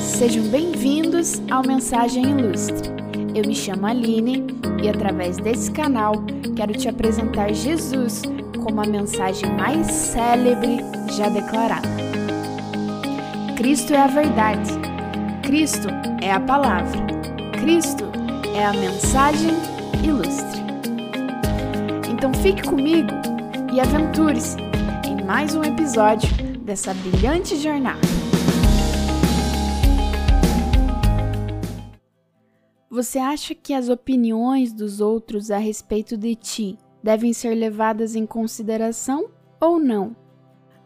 Sejam bem-vindos ao Mensagem Ilustre. Eu me chamo Aline e, através desse canal, quero te apresentar Jesus como a mensagem mais célebre já declarada. Cristo é a verdade, Cristo é a palavra, Cristo é a mensagem ilustre. Então fique comigo e aventure-se em mais um episódio dessa brilhante jornada. Você acha que as opiniões dos outros a respeito de ti devem ser levadas em consideração ou não?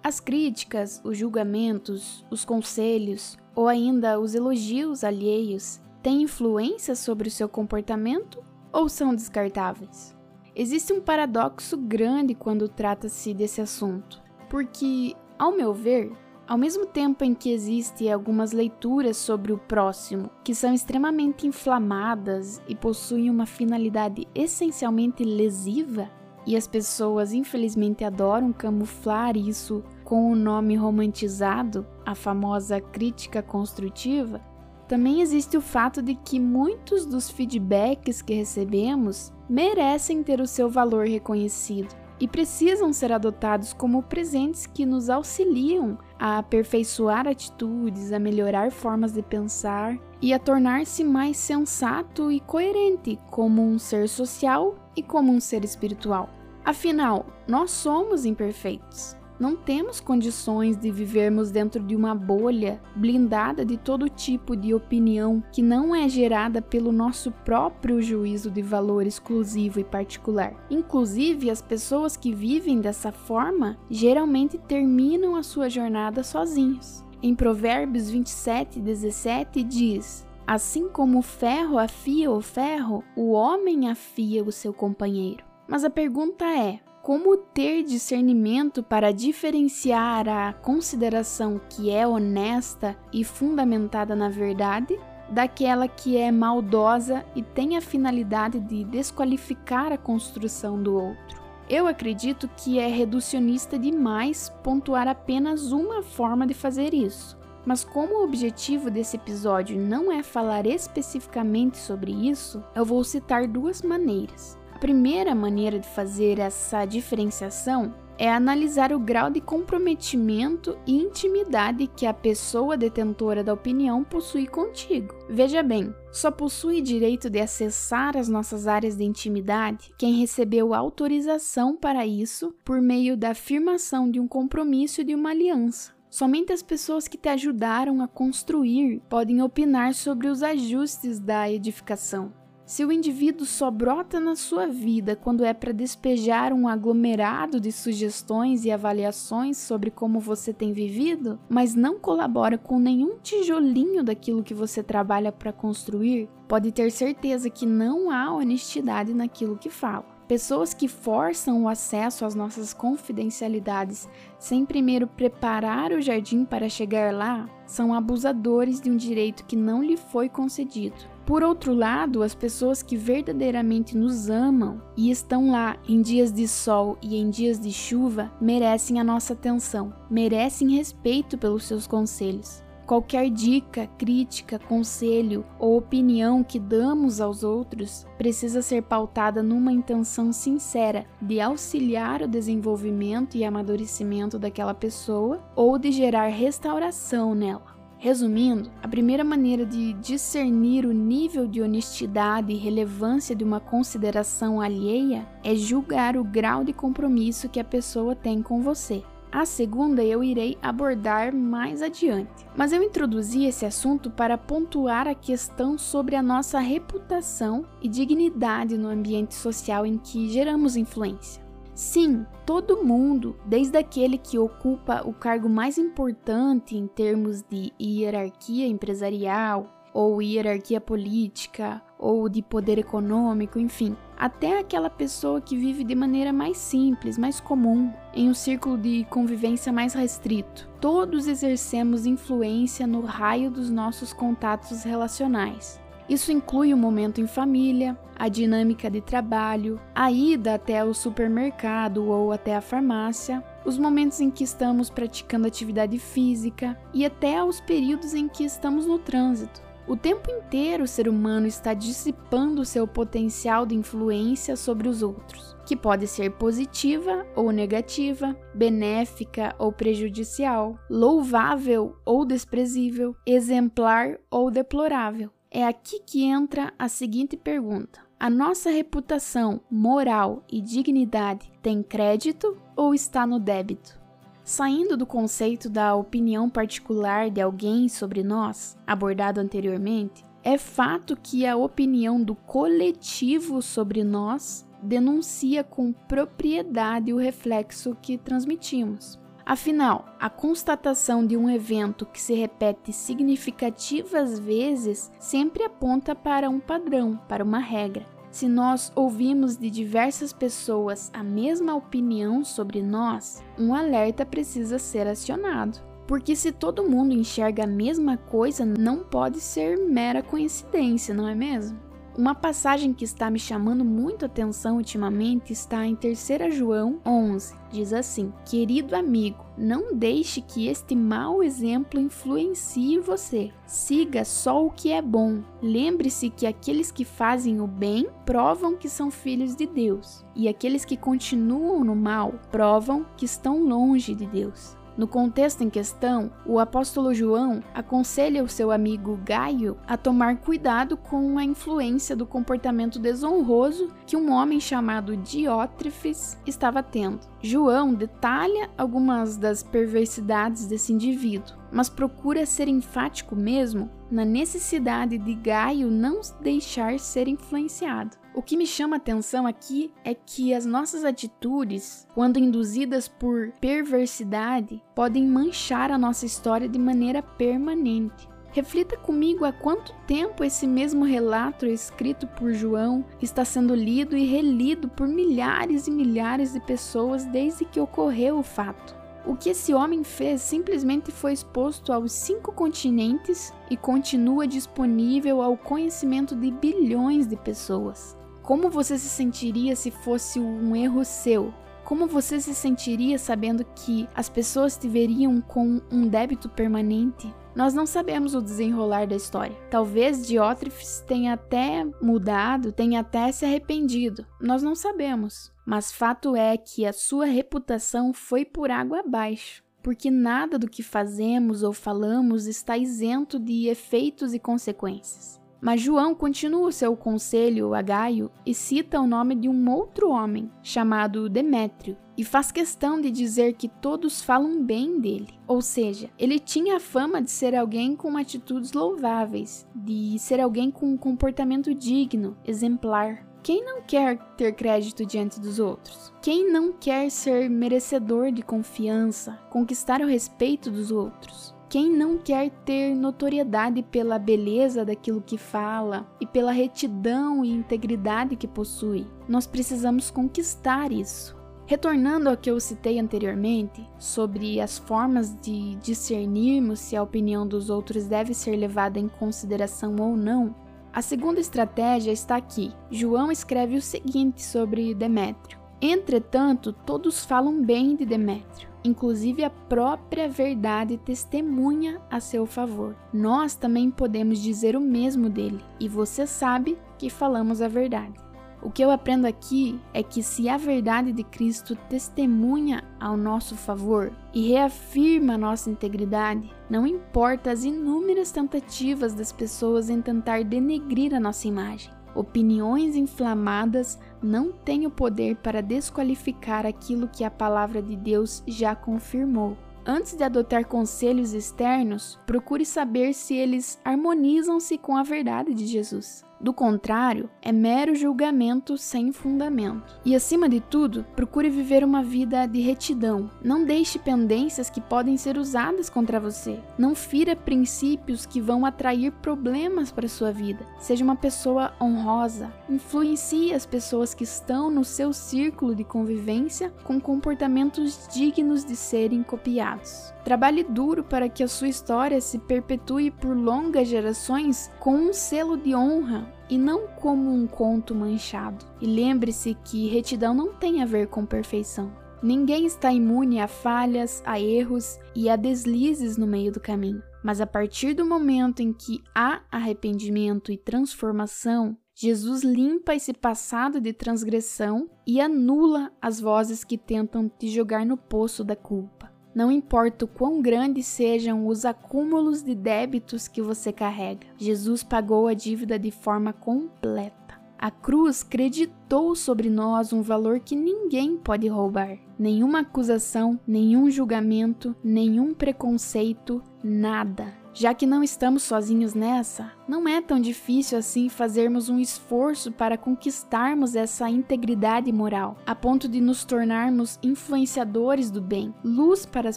As críticas, os julgamentos, os conselhos ou ainda os elogios alheios têm influência sobre o seu comportamento ou são descartáveis? Existe um paradoxo grande quando trata-se desse assunto, porque, ao meu ver, ao mesmo tempo em que existem algumas leituras sobre o próximo que são extremamente inflamadas e possuem uma finalidade essencialmente lesiva, e as pessoas infelizmente adoram camuflar isso com o nome romantizado, a famosa crítica construtiva, também existe o fato de que muitos dos feedbacks que recebemos merecem ter o seu valor reconhecido e precisam ser adotados como presentes que nos auxiliam a aperfeiçoar atitudes, a melhorar formas de pensar e a tornar-se mais sensato e coerente como um ser social e como um ser espiritual. Afinal, nós somos imperfeitos. Não temos condições de vivermos dentro de uma bolha blindada de todo tipo de opinião que não é gerada pelo nosso próprio juízo de valor exclusivo e particular. Inclusive, as pessoas que vivem dessa forma geralmente terminam a sua jornada sozinhos. Em Provérbios 27, 17 diz: Assim como o ferro afia o ferro, o homem afia o seu companheiro. Mas a pergunta é: como ter discernimento para diferenciar a consideração que é honesta e fundamentada na verdade daquela que é maldosa e tem a finalidade de desqualificar a construção do outro. Eu acredito que é reducionista demais pontuar apenas uma forma de fazer isso. Mas como o objetivo desse episódio não é falar especificamente sobre isso, eu vou citar duas maneiras primeira maneira de fazer essa diferenciação é analisar o grau de comprometimento e intimidade que a pessoa detentora da opinião possui contigo. Veja bem, só possui direito de acessar as nossas áreas de intimidade quem recebeu autorização para isso por meio da afirmação de um compromisso e de uma aliança. Somente as pessoas que te ajudaram a construir podem opinar sobre os ajustes da edificação. Se o indivíduo só brota na sua vida quando é para despejar um aglomerado de sugestões e avaliações sobre como você tem vivido, mas não colabora com nenhum tijolinho daquilo que você trabalha para construir, pode ter certeza que não há honestidade naquilo que fala. Pessoas que forçam o acesso às nossas confidencialidades sem primeiro preparar o jardim para chegar lá são abusadores de um direito que não lhe foi concedido. Por outro lado, as pessoas que verdadeiramente nos amam e estão lá em dias de sol e em dias de chuva merecem a nossa atenção, merecem respeito pelos seus conselhos. Qualquer dica, crítica, conselho ou opinião que damos aos outros precisa ser pautada numa intenção sincera de auxiliar o desenvolvimento e amadurecimento daquela pessoa ou de gerar restauração nela. Resumindo, a primeira maneira de discernir o nível de honestidade e relevância de uma consideração alheia é julgar o grau de compromisso que a pessoa tem com você. A segunda eu irei abordar mais adiante. Mas eu introduzi esse assunto para pontuar a questão sobre a nossa reputação e dignidade no ambiente social em que geramos influência. Sim, todo mundo, desde aquele que ocupa o cargo mais importante em termos de hierarquia empresarial, ou hierarquia política, ou de poder econômico, enfim, até aquela pessoa que vive de maneira mais simples, mais comum, em um círculo de convivência mais restrito. Todos exercemos influência no raio dos nossos contatos relacionais. Isso inclui o momento em família, a dinâmica de trabalho, a ida até o supermercado ou até a farmácia, os momentos em que estamos praticando atividade física e até os períodos em que estamos no trânsito. O tempo inteiro o ser humano está dissipando seu potencial de influência sobre os outros, que pode ser positiva ou negativa, benéfica ou prejudicial, louvável ou desprezível, exemplar ou deplorável. É aqui que entra a seguinte pergunta: a nossa reputação moral e dignidade tem crédito ou está no débito? Saindo do conceito da opinião particular de alguém sobre nós, abordado anteriormente, é fato que a opinião do coletivo sobre nós denuncia com propriedade o reflexo que transmitimos. Afinal, a constatação de um evento que se repete significativas vezes sempre aponta para um padrão, para uma regra. Se nós ouvimos de diversas pessoas a mesma opinião sobre nós, um alerta precisa ser acionado. Porque se todo mundo enxerga a mesma coisa, não pode ser mera coincidência, não é mesmo? Uma passagem que está me chamando muito atenção ultimamente está em 3 João 11. Diz assim: Querido amigo, não deixe que este mau exemplo influencie você. Siga só o que é bom. Lembre-se que aqueles que fazem o bem provam que são filhos de Deus, e aqueles que continuam no mal provam que estão longe de Deus. No contexto em questão, o apóstolo João aconselha o seu amigo Gaio a tomar cuidado com a influência do comportamento desonroso que um homem chamado Diótrefes estava tendo. João detalha algumas das perversidades desse indivíduo, mas procura ser enfático mesmo na necessidade de Gaio não deixar ser influenciado. O que me chama atenção aqui é que as nossas atitudes, quando induzidas por perversidade, podem manchar a nossa história de maneira permanente. Reflita comigo há quanto tempo esse mesmo relato escrito por João está sendo lido e relido por milhares e milhares de pessoas desde que ocorreu o fato. O que esse homem fez simplesmente foi exposto aos cinco continentes e continua disponível ao conhecimento de bilhões de pessoas. Como você se sentiria se fosse um erro seu? Como você se sentiria sabendo que as pessoas te veriam com um débito permanente? Nós não sabemos o desenrolar da história. Talvez Diótrefes tenha até mudado, tenha até se arrependido. Nós não sabemos. Mas fato é que a sua reputação foi por água abaixo porque nada do que fazemos ou falamos está isento de efeitos e consequências. Mas João continua o seu conselho a Gaio e cita o nome de um outro homem, chamado Demétrio, e faz questão de dizer que todos falam bem dele. Ou seja, ele tinha a fama de ser alguém com atitudes louváveis, de ser alguém com um comportamento digno, exemplar. Quem não quer ter crédito diante dos outros? Quem não quer ser merecedor de confiança, conquistar o respeito dos outros? Quem não quer ter notoriedade pela beleza daquilo que fala e pela retidão e integridade que possui? Nós precisamos conquistar isso. Retornando ao que eu citei anteriormente, sobre as formas de discernirmos se a opinião dos outros deve ser levada em consideração ou não, a segunda estratégia está aqui. João escreve o seguinte sobre Demétrio: Entretanto, todos falam bem de Demétrio inclusive a própria verdade testemunha a seu favor. Nós também podemos dizer o mesmo dele, e você sabe que falamos a verdade. O que eu aprendo aqui é que se a verdade de Cristo testemunha ao nosso favor e reafirma nossa integridade, não importa as inúmeras tentativas das pessoas em tentar denegrir a nossa imagem. Opiniões inflamadas não têm o poder para desqualificar aquilo que a palavra de Deus já confirmou. Antes de adotar conselhos externos, procure saber se eles harmonizam-se com a verdade de Jesus. Do contrário, é mero julgamento sem fundamento. E acima de tudo, procure viver uma vida de retidão. Não deixe pendências que podem ser usadas contra você. Não fira princípios que vão atrair problemas para sua vida. Seja uma pessoa honrosa. Influencie as pessoas que estão no seu círculo de convivência com comportamentos dignos de serem copiados. Trabalhe duro para que a sua história se perpetue por longas gerações com um selo de honra e não como um conto manchado. E lembre-se que retidão não tem a ver com perfeição. Ninguém está imune a falhas, a erros e a deslizes no meio do caminho. Mas a partir do momento em que há arrependimento e transformação, Jesus limpa esse passado de transgressão e anula as vozes que tentam te jogar no poço da culpa. Não importa o quão grandes sejam os acúmulos de débitos que você carrega, Jesus pagou a dívida de forma completa. A cruz creditou sobre nós um valor que ninguém pode roubar. Nenhuma acusação, nenhum julgamento, nenhum preconceito, nada. Já que não estamos sozinhos nessa, não é tão difícil assim fazermos um esforço para conquistarmos essa integridade moral, a ponto de nos tornarmos influenciadores do bem, luz para as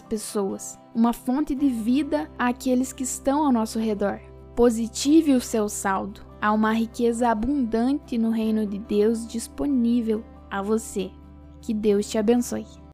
pessoas, uma fonte de vida àqueles que estão ao nosso redor. Positive o seu saldo. Há uma riqueza abundante no reino de Deus disponível a você. Que Deus te abençoe.